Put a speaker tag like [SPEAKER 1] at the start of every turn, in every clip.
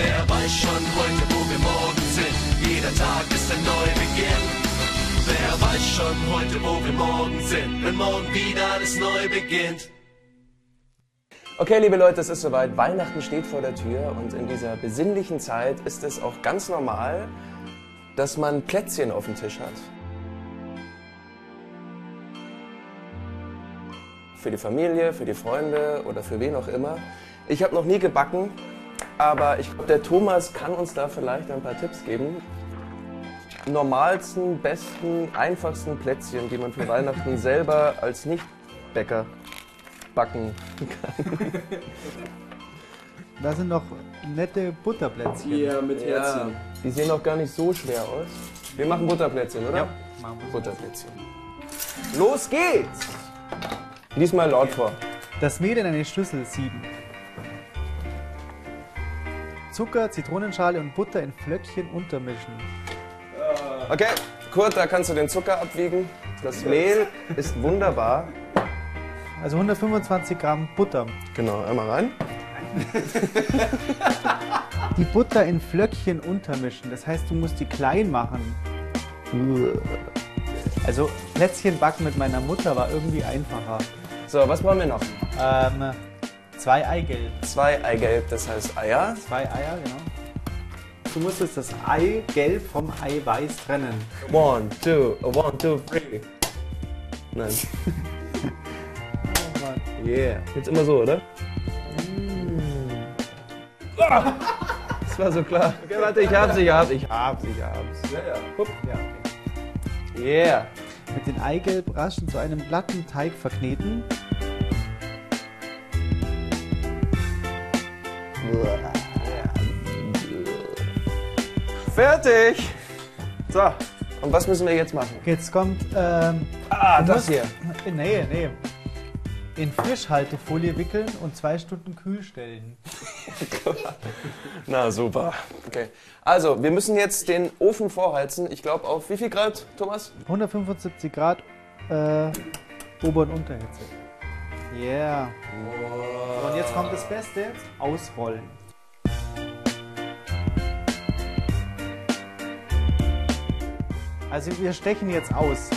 [SPEAKER 1] Wer weiß schon heute, wo wir morgen sind? Jeder Tag ist ein Neubeginn. Wer weiß schon heute, wo wir morgen sind? Wenn morgen wieder alles neu beginnt.
[SPEAKER 2] Okay, liebe Leute, es ist soweit. Weihnachten steht vor der Tür und in dieser besinnlichen Zeit ist es auch ganz normal, dass man Plätzchen auf dem Tisch hat. Für die Familie, für die Freunde oder für wen auch immer. Ich habe noch nie gebacken, aber ich glaube, der Thomas kann uns da vielleicht ein paar Tipps geben. Normalsten, besten, einfachsten Plätzchen, die man für Weihnachten selber als Nicht-Bäcker backen kann.
[SPEAKER 3] Da sind noch nette Butterplätzchen.
[SPEAKER 4] Ja, mit Herzchen.
[SPEAKER 2] Die sehen auch gar nicht so schwer aus. Wir machen Butterplätzchen, oder?
[SPEAKER 3] Ja, machen wir.
[SPEAKER 2] Butterplätzchen. Los geht's! Diesmal laut vor.
[SPEAKER 3] Das Mehl in eine Schüssel sieben. Zucker, Zitronenschale und Butter in Flöckchen untermischen.
[SPEAKER 2] Okay, Kurt, da kannst du den Zucker abwiegen. Das Mehl ist wunderbar.
[SPEAKER 3] Also 125 Gramm Butter.
[SPEAKER 2] Genau, einmal rein.
[SPEAKER 3] Die Butter in Flöckchen untermischen. Das heißt, du musst die klein machen. Also Plätzchen backen mit meiner Mutter war irgendwie einfacher.
[SPEAKER 2] So, was brauchen wir noch?
[SPEAKER 3] Ähm, zwei Eigelb.
[SPEAKER 2] Zwei Eigelb, das heißt Eier.
[SPEAKER 3] Zwei Eier, genau. Du musstest das Eigelb vom Eiweiß trennen.
[SPEAKER 2] One, two, one, two, three. Nein. Yeah. Jetzt immer so, oder? Ah! Das war so klar. Okay, warte, ich hab's, ich hab's, ich hab's, ich hab's.
[SPEAKER 4] Ja, ja.
[SPEAKER 2] Hup.
[SPEAKER 3] Ja, okay.
[SPEAKER 2] Yeah.
[SPEAKER 3] Mit den Eigelb rasch zu einem glatten Teig verkneten.
[SPEAKER 2] Fertig. So, und was müssen wir jetzt machen?
[SPEAKER 3] Jetzt kommt. Ähm,
[SPEAKER 2] Ah, das hier.
[SPEAKER 3] Nee, nee. In Frischhaltefolie wickeln und zwei Stunden kühl stellen.
[SPEAKER 2] Na super. Okay. Also, wir müssen jetzt den Ofen vorheizen. Ich glaube auf wie viel Grad, Thomas?
[SPEAKER 3] 175 Grad äh, Ober- und Unterhitze. Yeah. So, und jetzt kommt das Beste: Ausrollen. Also, wir stechen jetzt aus.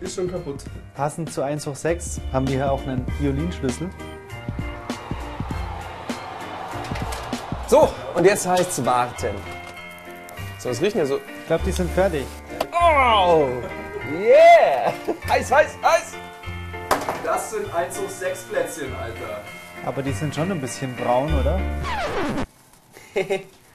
[SPEAKER 4] Ist schon kaputt.
[SPEAKER 3] Passend zu 1 hoch 6 haben wir hier auch einen Violinschlüssel.
[SPEAKER 2] So, und jetzt heißt's warten. So, es riechen ja so.
[SPEAKER 3] Ich glaube, die sind fertig.
[SPEAKER 2] Oh! Yeah! Heiß, heiß, heiß!
[SPEAKER 4] Das sind 1 hoch 6 Plätzchen, Alter.
[SPEAKER 3] Aber die sind schon ein bisschen braun, oder?